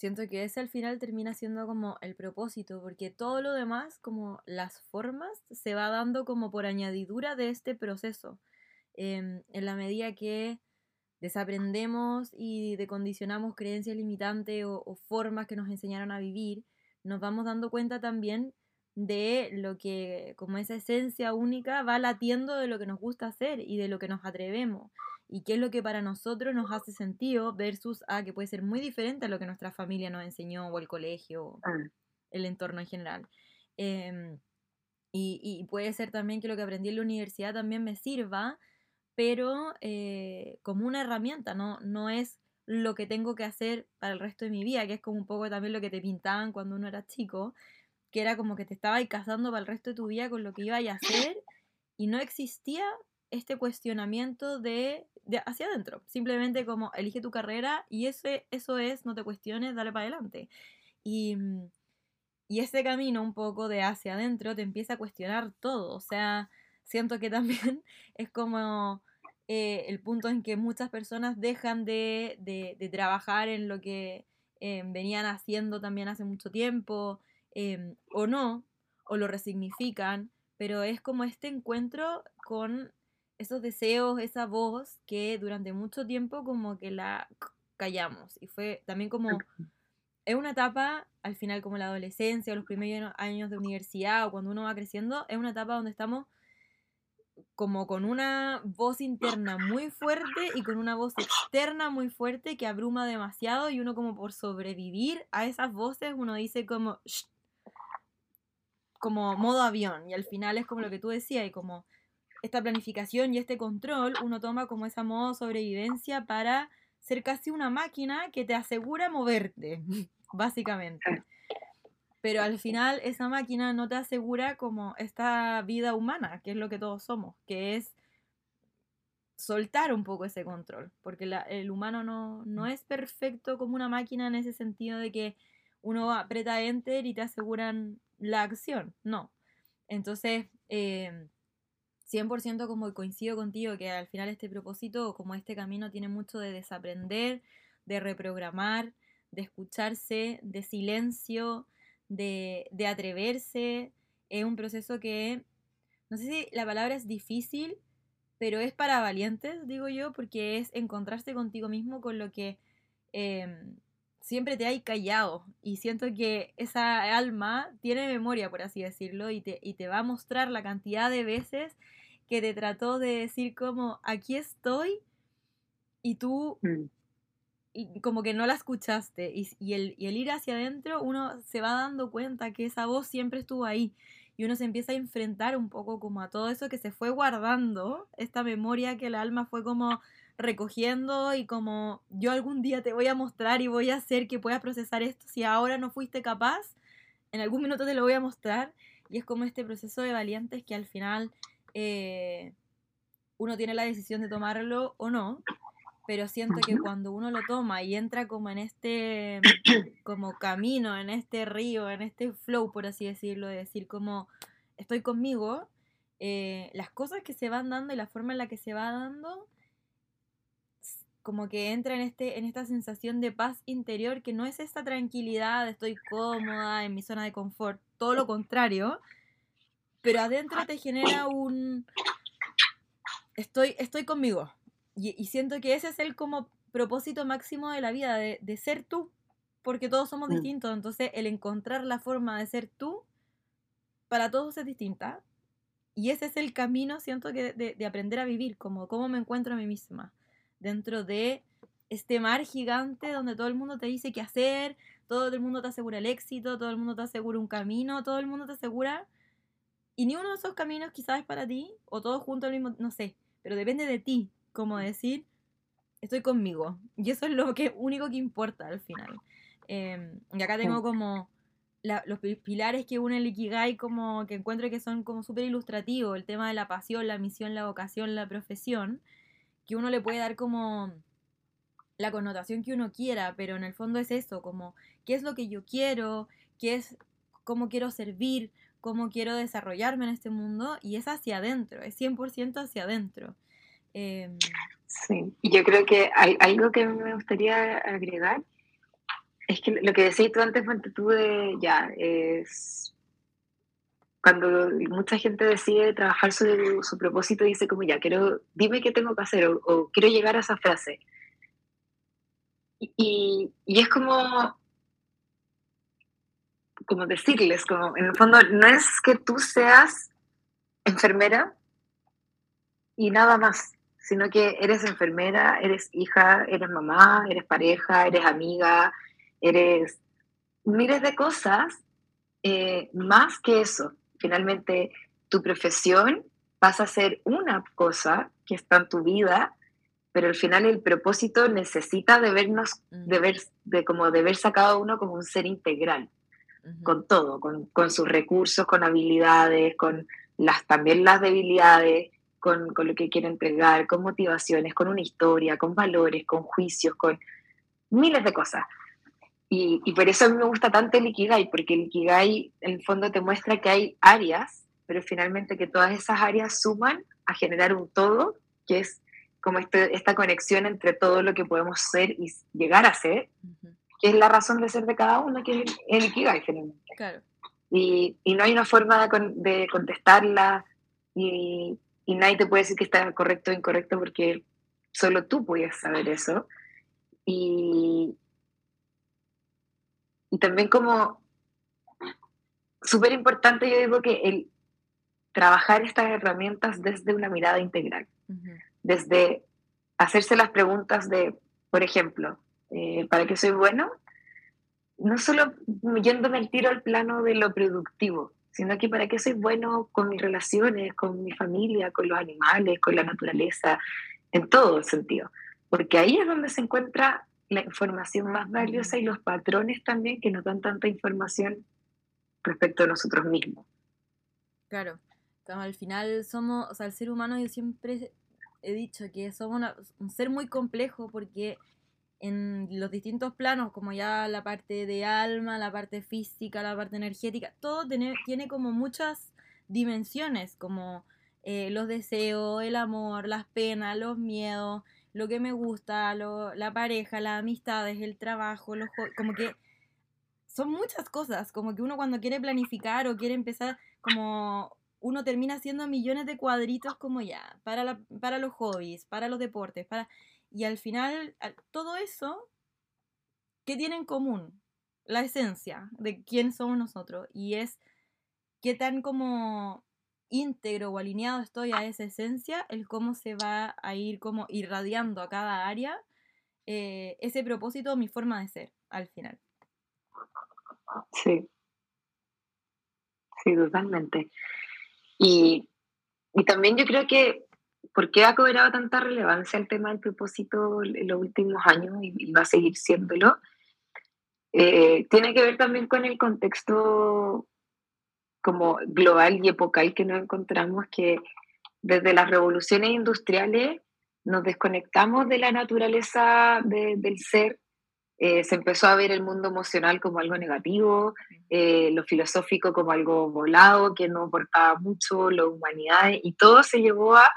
siento que ese al final termina siendo como el propósito, porque todo lo demás, como las formas, se va dando como por añadidura de este proceso. Em, en la medida que desaprendemos y decondicionamos creencias limitantes o, o formas que nos enseñaron a vivir, nos vamos dando cuenta también de lo que, como esa esencia única, va latiendo de lo que nos gusta hacer y de lo que nos atrevemos y qué es lo que para nosotros nos hace sentido versus a que puede ser muy diferente a lo que nuestra familia nos enseñó o el colegio o ah. el entorno en general. Em, y, puede ser también que lo que aprendí en la universidad también me sirva, pero eh, como una herramienta, no, no es lo que tengo que hacer para el resto de mi vida, que es como un poco también lo que te pintaban cuando uno era chico, que era como que te estabas casando para el resto de tu vida con lo que ibas a hacer y no existía este cuestionamiento de, hacia adentro. Simplemente como elige tu carrera y ese, eso es, no te cuestiones, dale para adelante. Y, y ese camino un poco de hacia adentro te empieza a cuestionar todo. O sea, siento que también es como eh, el punto en que muchas personas dejan de, de, trabajar en lo que em, venían haciendo también hace mucho tiempo, em, o no, o lo resignifican, pero es como este encuentro con esos deseos, esa voz que durante mucho tiempo como que la callamos. Y fue también como, es una etapa, al final como la adolescencia o los primeros años de universidad o cuando uno va creciendo, es una etapa donde estamos como con una voz interna muy fuerte y con una voz externa muy fuerte que abruma demasiado y uno como por sobrevivir a esas voces uno dice como como modo avión y al final es como lo que tú decías y como esta planificación y este control uno toma como esa modo sobrevivencia para ser casi una máquina que te asegura moverte, básicamente. Pero al final esa máquina no te asegura como esta vida humana, que es lo que todos somos, que es soltar un poco ese control, porque el humano no, no, es perfecto como una máquina en ese sentido de que uno aprieta enter y te aseguran la acción, no. Entonces, eh, 100% como coincido contigo que al final este propósito, como este camino, tiene mucho de desaprender, de reprogramar, de escucharse, de silencio, de, atreverse. Es un proceso que, no sé si la palabra es difícil, pero es para valientes, digo yo, porque es encontrarse contigo mismo con lo que em, siempre te hay callado. Y siento que esa alma tiene memoria, por así decirlo, y te, y te va a mostrar la cantidad de veces que te trató de decir como, aquí estoy, y tú mm. y como que no la escuchaste. Y, el, y el ir hacia adentro, uno se va dando cuenta que esa voz siempre estuvo ahí. Y uno se empieza a enfrentar un poco como a todo eso que se fue guardando, esta memoria que el alma fue como recogiendo y como yo algún día te voy a mostrar y voy a hacer que puedas procesar esto. Si ahora no fuiste capaz, en algún minuto te lo voy a mostrar. Y es como este proceso de valientes que al final eh, uno tiene la decisión de tomarlo o no, pero siento que cuando uno lo toma y entra como en este como camino, en este río, en este flow, por así decirlo, de decir como estoy conmigo, eh, las cosas que se van dando y la forma en la que se va dando, como que entra en, este, en esta sensación de paz interior que no es esta tranquilidad, estoy cómoda en mi zona de confort, todo lo contrario, pero adentro te genera un... Estoy, estoy conmigo. Y, siento que ese es el como propósito máximo de la vida, de, ser tú, porque todos somos mm. distintos, entonces el encontrar la forma de ser tú, para todos es distinta. Y ese es el camino, siento que de, de aprender a vivir, como cómo me encuentro a mí misma, dentro de este mar gigante donde todo el mundo te dice qué hacer, todo el mundo te asegura el éxito, todo el mundo te asegura un camino, todo el mundo te asegura y ni uno de esos caminos quizás es para ti, o todos juntos al mismo, no sé, pero depende de ti, como decir, estoy conmigo. Y eso es lo que, único que importa al final. Em, y acá tengo como los pilares que unen el Ikigai, como que encuentro que son como súper ilustrativos, el tema de la pasión, la misión, la vocación, la profesión, que uno le puede dar como la connotación que uno quiera, pero en el fondo es eso, como qué es lo que yo quiero, qué es cómo quiero servir, cómo quiero desarrollarme en este mundo y es hacia adentro, es 100% hacia adentro. Em, sí, y yo creo que hay algo que me gustaría agregar es que lo que decías tú antes, fuente tú de ya, es cuando mucha gente decide trabajar su, su propósito, dice como ya, quiero, dime qué tengo que hacer o, quiero llegar a esa frase. y, y es como, como decirles, como en el fondo no es que tú seas enfermera y nada más, sino que eres enfermera, eres hija, eres mamá, eres pareja, eres amiga, eres miles de cosas eh, más que eso. Finalmente, tu profesión pasa a ser una cosa que está en tu vida pero al final el propósito necesita de vernos, de ver, de como de verse a cada uno como un ser integral, con todo, con, con, sus recursos, con habilidades, con las, también las debilidades, con, con, lo que quiere entregar, con motivaciones, con una historia, con valores, con juicios, con miles de cosas. Y, y, por eso a mí me gusta tanto el Ikigai, porque el Ikigai en el fondo te muestra que hay áreas, pero finalmente que todas esas áreas suman a generar un todo, que es como este, esta conexión entre todo lo que podemos ser y llegar a ser, que es la razón de ser de cada uno, que es el, Ikigai finalmente. Claro. Y, y, no hay una forma de, de contestarla y, y, nadie te puede decir que está correcto o incorrecto porque solo tú puedes saber eso. Y, y también como súper importante, yo digo que el trabajar estas herramientas desde una mirada integral, desde hacerse las preguntas de, por ejemplo, eh, ¿para qué soy bueno? No solo yéndome el tiro al plano de lo productivo, sino que para qué soy bueno con mis relaciones, con mi familia, con los animales, con la naturaleza, en todo sentido. Porque ahí es donde se encuentra la información más valiosa y los patrones también que nos dan tanta información respecto a nosotros mismos. Claro, al final somos, o sea, el ser humano yo siempre he dicho que somos un ser muy complejo porque en los distintos planos, como ya la parte de alma, la parte física, la parte energética, todo tiene, tiene como muchas dimensiones, como eh, los deseos, el amor, las penas, los miedos, lo que me gusta, la pareja, las amistades, el trabajo, los como que son muchas cosas, como que uno cuando quiere planificar o quiere empezar, como uno termina haciendo millones de cuadritos como ya, para, para los hobbies, para los deportes, para... Y al final, todo eso, ¿qué tiene en común? La esencia de quién somos nosotros. Y es qué tan como íntegro o alineado estoy a esa esencia, el cómo se va a ir como irradiando a cada área eh, ese propósito, mi forma de ser al final. Sí, sí, totalmente. Y, y también yo creo que, ¿por qué ha cobrado tanta relevancia el tema del propósito en los últimos años y, va a seguir siéndolo? Eh, tiene que ver también con el contexto como global y epocal que nos encontramos, que desde las revoluciones industriales nos desconectamos de la naturaleza del ser, eh, se empezó a ver el mundo emocional como algo negativo, eh, lo filosófico como algo volado, que no aportaba mucho, la humanidad, y todo se llevó a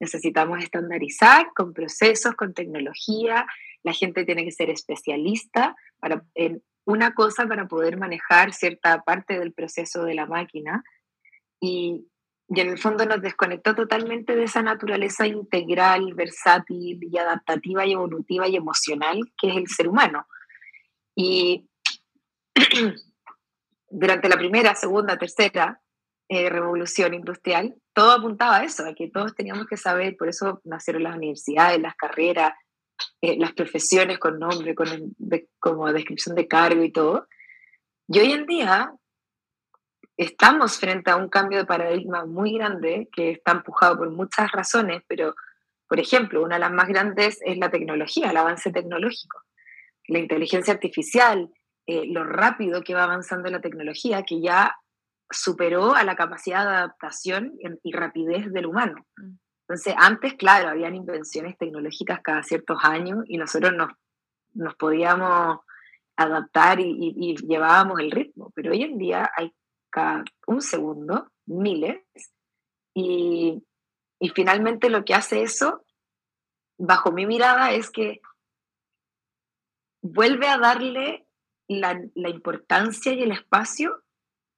necesitamos estandarizar con procesos, con tecnología, la gente tiene que ser especialista para, en una cosa para poder manejar cierta parte del proceso de la máquina y, y, en el fondo nos desconectó totalmente de esa naturaleza integral, versátil y adaptativa y evolutiva y emocional que es el ser humano. Y durante la primera, segunda, tercera eh, revolución industrial, todo apuntaba a eso, a que todos teníamos que saber, por eso nacieron las universidades, las carreras, eh, las profesiones con nombre, con como descripción de cargo y todo. Y hoy en día estamos frente a un cambio de paradigma muy grande que está empujado por muchas razones, pero, por ejemplo, una de las más grandes es la tecnología, el avance tecnológico, la inteligencia artificial, eh, lo rápido que va avanzando la tecnología, que ya superó a la capacidad de adaptación y rapidez del humano. Mm. Entonces, antes, claro, habían invenciones tecnológicas cada ciertos años y nosotros nos, nos podíamos adaptar y, llevábamos el ritmo, pero hoy en día hay cada un segundo, miles, y, y finalmente lo que hace eso, bajo mi mirada, es que vuelve a darle la, la importancia y el espacio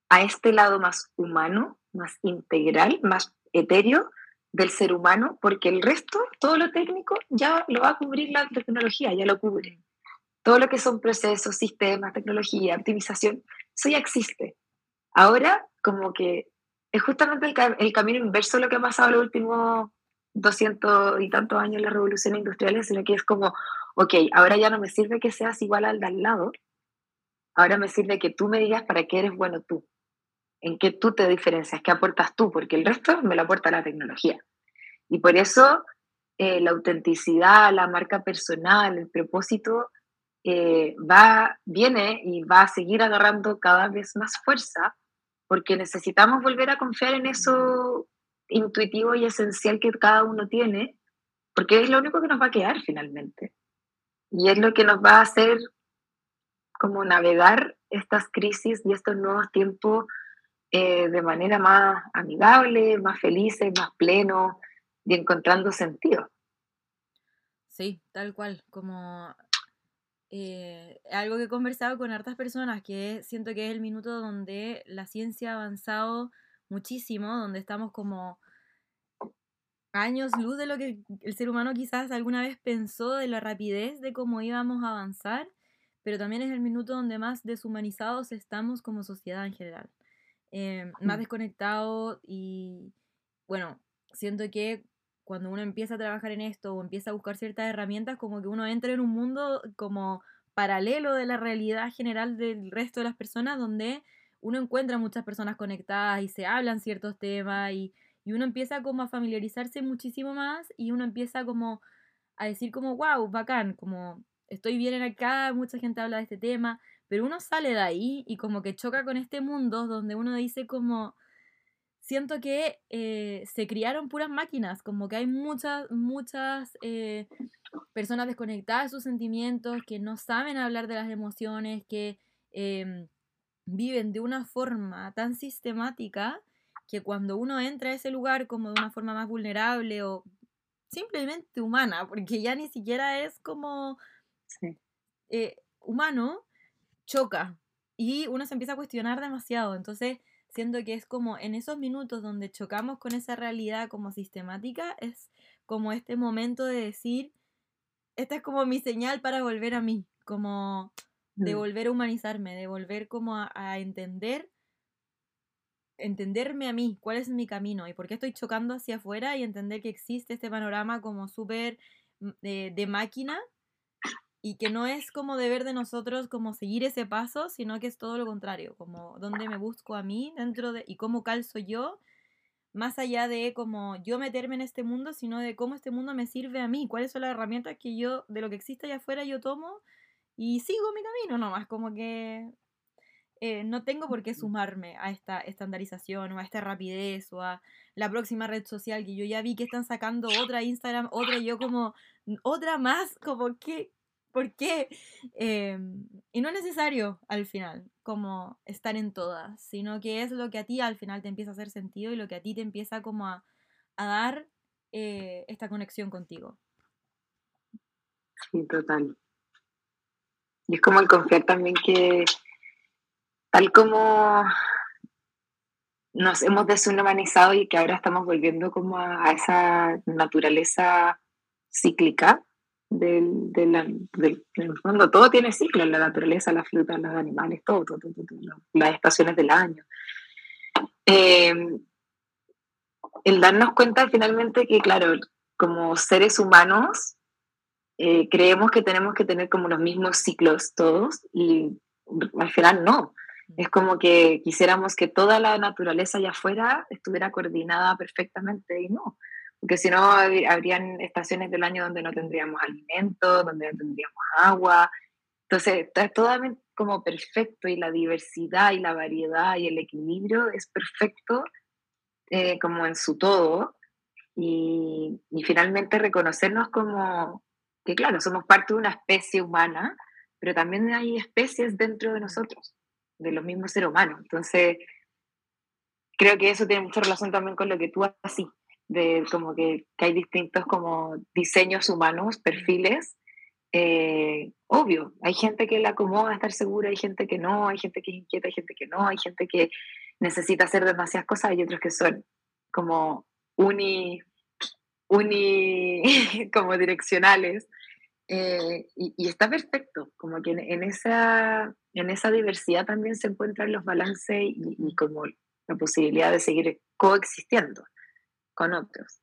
a este lado más humano, más integral, más etéreo, del ser humano, porque el resto, todo lo técnico, ya lo va a cubrir la tecnología, ya lo cubre. Todo lo que son procesos, sistemas, tecnología, optimización, eso ya existe. Ahora, como que es justamente el, camino inverso de lo que ha pasado los últimos 200 y tantos años en las revoluciones industriales, sino que es como, ok, ahora ya no me sirve que seas igual al de al lado, ahora me sirve que tú me digas para qué eres bueno tú en qué tú te diferencias, qué aportas tú, porque el resto me lo aporta la tecnología. Y por eso eh, la autenticidad, la marca personal, el propósito, eh, va, viene y va a seguir agarrando cada vez más fuerza, porque necesitamos volver a confiar en eso intuitivo y esencial que cada uno tiene, porque es lo único que nos va a quedar finalmente. Y es lo que nos va a hacer como navegar estas crisis y estos nuevos tiempos eh, de manera más amigable, más felices, más pleno y encontrando sentido. Sí, tal cual, como eh, algo que he conversado con hartas personas, que siento que es el minuto donde la ciencia ha avanzado muchísimo, donde estamos como años luz de lo que el ser humano quizás alguna vez pensó de la rapidez de cómo íbamos a avanzar, pero también es el minuto donde más deshumanizados estamos como sociedad en general. Eh, más mm. desconectados y bueno, siento que cuando uno empieza a trabajar en esto o empieza a buscar ciertas herramientas, como que uno entra en un mundo como paralelo de la realidad general del resto de las personas, donde uno encuentra muchas personas conectadas y se hablan ciertos temas y, y uno empieza como a familiarizarse muchísimo más y uno empieza como a decir como, wow, bacán, como estoy bien acá, mucha gente habla de este tema, pero uno sale de ahí y como que choca con este mundo donde uno dice como, siento que eh, se criaron puras máquinas, como que hay muchas, muchas eh, personas desconectadas de sus sentimientos, que no saben hablar de las emociones, que em, viven de una forma tan sistemática que cuando uno entra a ese lugar como de una forma más vulnerable o simplemente humana, porque ya ni siquiera es como eh, humano, choca y uno se empieza a cuestionar demasiado. Entonces, siento que es como en esos minutos donde chocamos con esa realidad como sistemática, es como este momento de decir, esta es como mi señal para volver a mí, como de volver a humanizarme, de volver como a, entender, entenderme a mí, cuál es mi camino y por qué estoy chocando hacia afuera y entender que existe este panorama como súper mm, de máquina y que no es como deber de nosotros como seguir ese paso, sino que es todo lo contrario, como dónde me busco a mí dentro de y cómo calzo yo, más allá de como yo meterme en este mundo, sino de cómo este mundo me sirve a mí, cuáles son las herramientas que yo, de lo que existe allá afuera, yo tomo y sigo mi camino nomás, como que eh, no tengo por qué sumarme a esta estandarización o a esta rapidez o a la próxima red social que yo ya vi que están sacando otra Instagram, otra yo como otra más, como que ¿Por qué? Em, y no es necesario al final como estar en todas, sino que es lo que a ti al final te empieza a hacer sentido y lo que a ti te empieza como a, dar eh, esta conexión contigo. Sí, total. Y es como el confiar también que tal como nos hemos deshumanizado y que ahora estamos volviendo como a esa naturaleza cíclica, del, del, del, fondo, todo tiene ciclos, la naturaleza, la fruta, los animales, todo, todo, todo, las estaciones del año. Em, el darnos cuenta finalmente que, claro, como seres humanos, eh, creemos que tenemos que tener como los mismos ciclos todos y al final no. Es como que quisiéramos que toda la naturaleza allá afuera estuviera coordinada perfectamente y no porque si no habrían estaciones del año donde no tendríamos alimento, donde no tendríamos agua. Entonces, está todo como perfecto y la diversidad y la variedad y el equilibrio es perfecto eh, como en su todo. Y, y, finalmente reconocernos como que, claro, somos parte de una especie humana, pero también hay especies dentro de nosotros, de los mismos seres humanos. Entonces, creo que eso tiene mucha relación también con lo que tú haces de como que, hay distintos como diseños humanos, perfiles. Eh, obvio, hay gente que le acomoda estar segura, hay gente que no, hay gente que es inquieta, hay gente que no, hay gente que necesita hacer demasiadas cosas, hay otros que son como uni, uni como direccionales. Eh, y, está perfecto, como que en, esa, en esa diversidad también se encuentran los balances y, y como la posibilidad de seguir coexistiendo con otros.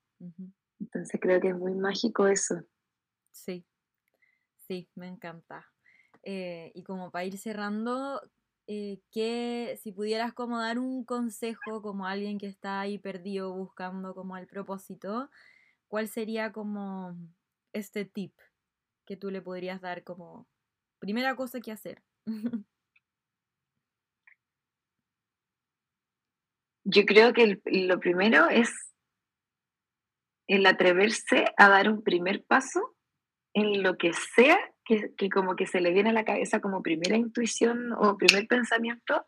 Entonces creo que es muy mágico eso. Sí, sí, me encanta. Eh, y como para ir cerrando, eh, que si pudieras como dar un consejo como alguien que está ahí perdido buscando como el propósito, ¿cuál sería como este tip que tú le podrías dar como primera cosa que hacer? Yo creo que lo primero es el atreverse a dar un primer paso en lo que sea que, como que se le viene a la cabeza como primera intuición o primer pensamiento,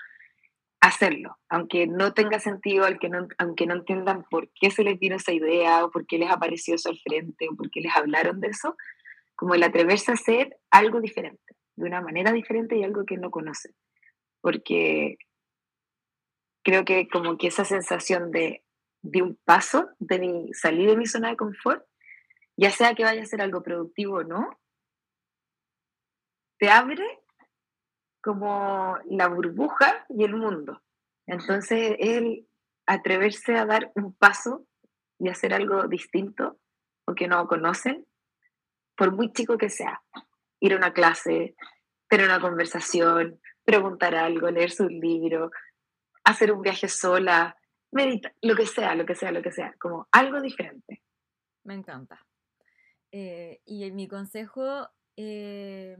hacerlo, aunque no tenga sentido, aunque no, aunque no entiendan por qué se les vino esa idea o por qué les apareció eso al frente o por qué les hablaron de eso, como el atreverse a hacer algo diferente, de una manera diferente y algo que no conocen. Porque creo que como que esa sensación de, de un paso, de mi, salir de mi zona de confort, ya sea que vaya a ser algo productivo o no, te abre como la burbuja y el mundo. Entonces, el atreverse a dar un paso y hacer algo distinto o que no conocen, por muy chico que sea, ir a una clase, tener una conversación, preguntar algo, leer su libro, hacer un viaje sola, meditar, lo que sea, lo que sea, lo que sea, como algo diferente. Me encanta. Eh, y mi consejo eh,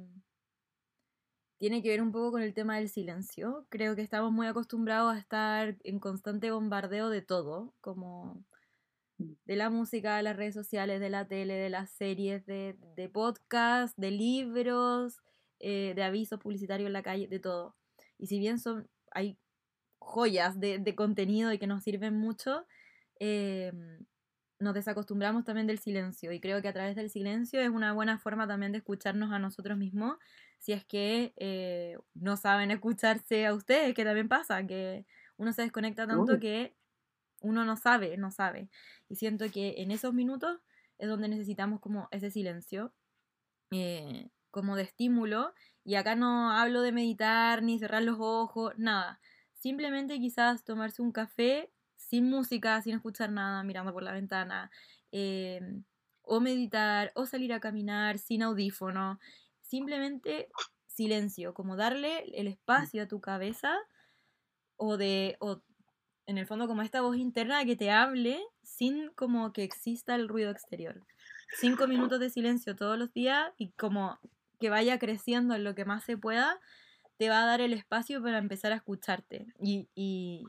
tiene que ver un poco con el tema del silencio. Creo que estamos muy acostumbrados a estar en constante bombardeo de todo, como mm. de la música, de las redes sociales, de la tele, de las series, de, de podcasts, de libros, eh, de avisos publicitarios en la calle, de todo. Y si bien son, hay joyas de, de contenido y que nos sirven mucho, eh, nos desacostumbramos también del silencio y creo que a través del silencio es una buena forma también de escucharnos a nosotros mismos si es que eh, no saben escucharse a ustedes, que también pasa, que uno se desconecta tanto que uno no sabe, no sabe. Y siento que en esos minutos es donde necesitamos como ese silencio, eh, como de estímulo. Y acá no hablo de meditar ni cerrar los ojos, nada. Simplemente quizás tomarse un café sin música, sin escuchar nada, mirando por la ventana, em, o meditar, o salir a caminar sin audífono, simplemente silencio, como darle el espacio a tu cabeza o de, o en el fondo como esta voz interna que te hable sin como que exista el ruido exterior. Cinco minutos de silencio todos los días y como que vaya creciendo en lo que más se pueda, te va a dar el espacio para empezar a escucharte. Y, y,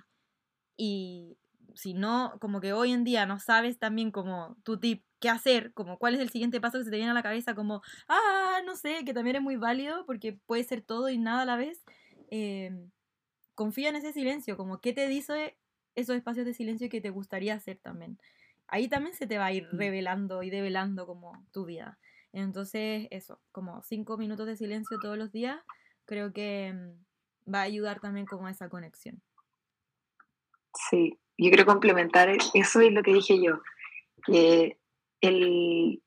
y si no, como que hoy en día no sabes también como tu tip, qué hacer, como cuál es el siguiente paso que se te viene a la cabeza, como, ah, no sé, que también es muy válido porque puede ser todo y nada a la vez. Em, confía en ese silencio, como qué te dice esos espacios de silencio que te gustaría hacer también. Ahí también se te va a ir mm. revelando y develando como tu vida. Entonces, eso, como cinco minutos de silencio todos los días, creo que mm, va a ayudar también como a esa conexión. Sí, yo quiero complementar eso y lo que dije yo, que el,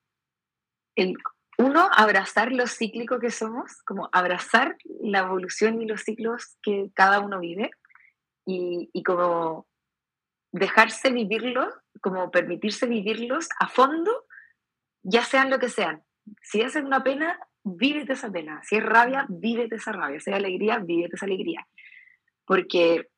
el uno, abrazar lo cíclico que somos, como abrazar la evolución y los ciclos que cada uno vive y, y como dejarse vivirlos, como permitirse vivirlos a fondo, ya sean lo que sean. Si es una pena, vívete esa pena. Si es rabia, vívete esa rabia. Si es alegría, vívete esa alegría. Porque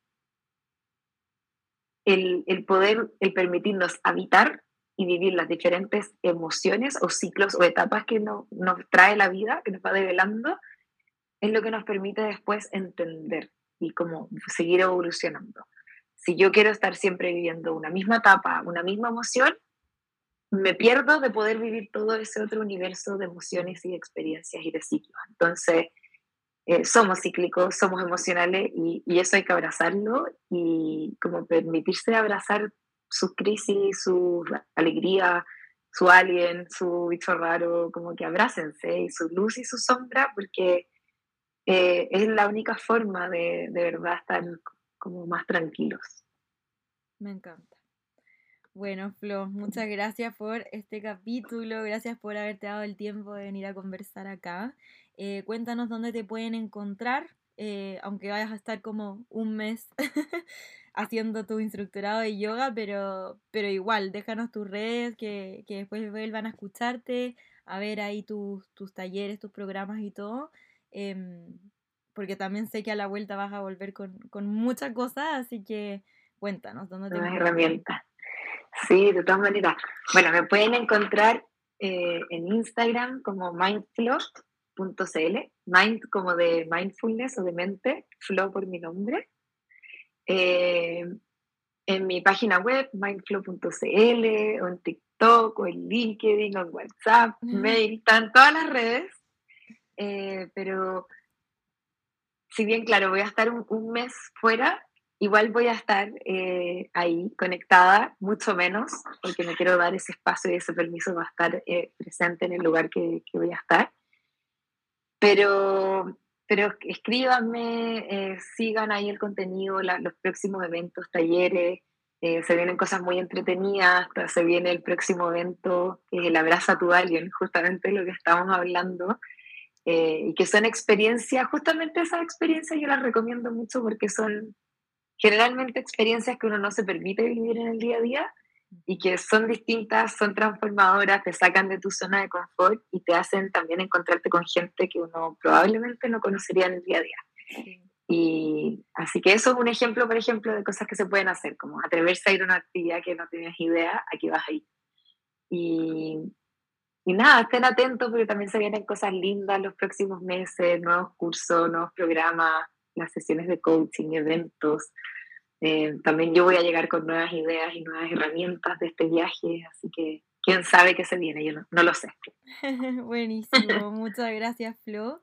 el, el poder, el permitirnos habitar y vivir las diferentes emociones o ciclos o etapas que nos trae la vida, que nos va develando, es lo que nos permite después entender y como seguir evolucionando. Si yo quiero estar siempre viviendo una misma etapa, una misma emoción, me pierdo de poder vivir todo ese otro universo de emociones y experiencias y de ciclos. Entonces, eh, somos cíclicos, somos emocionales y, y, eso hay que abrazarlo y como permitirse abrazar sus crisis, su alegría, su alien, su bicho raro, como que abrácense y su luz y su sombra porque eh, es la única forma de, de verdad estar como más tranquilos. Me encanta. Bueno, Flo, muchas gracias por este capítulo, gracias por haberte dado el tiempo de venir a conversar acá. Eh, cuéntanos dónde te pueden encontrar, eh, aunque vayas a estar como un mes haciendo tu instructorado de yoga, pero, pero igual, déjanos tus redes, que, que después vuelvan a escucharte, a ver ahí tus, tus talleres, tus programas y todo. Em, porque también sé que a la vuelta vas a volver con, con muchas cosas, así que cuéntanos dónde te herramientas. Sí, de todas maneras. Bueno, me pueden encontrar eh, en Instagram como mindflow.cl, mind como de mindfulness o de mente, flow por mi nombre. Eh, en mi página web, mindflow.cl, o en TikTok, o en LinkedIn, o en WhatsApp, mail, están todas las redes. Eh, pero si bien, claro, voy a estar un, mes fuera, igual voy a estar eh, ahí conectada, mucho menos, porque me quiero dar ese espacio y ese permiso para estar eh, presente en el lugar que, que, voy a estar. Pero, pero escríbanme, sigan ahí el contenido, los próximos eventos, talleres. se vienen cosas muy entretenidas, se viene el próximo evento, el Abraza a tu Alien, justamente lo que estamos hablando, eh, y que son experiencias, justamente esas experiencias yo las recomiendo mucho porque son generalmente experiencias que uno no se permite vivir en el día a día y que son distintas, son transformadoras, te sacan de tu zona de confort y te hacen también encontrarte con gente que uno probablemente no conocería en el día a día. Y así que eso es un ejemplo, por ejemplo, de cosas que se pueden hacer, como atreverse a ir a una actividad que no tenías idea, aquí vas a ir. Y, y nada, estén atentos porque también se vienen cosas lindas los próximos meses, nuevos cursos, nuevos programas, las sesiones de coaching, eventos. Eh, también yo voy a llegar con nuevas ideas y nuevas herramientas de este viaje, así que quién sabe qué se viene, yo no, lo sé. Buenísimo, muchas gracias Flo.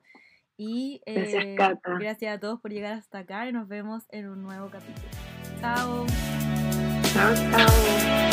Y eh, gracias, a todos por llegar hasta acá y nos vemos en un nuevo capítulo. Chao. Chao, chao.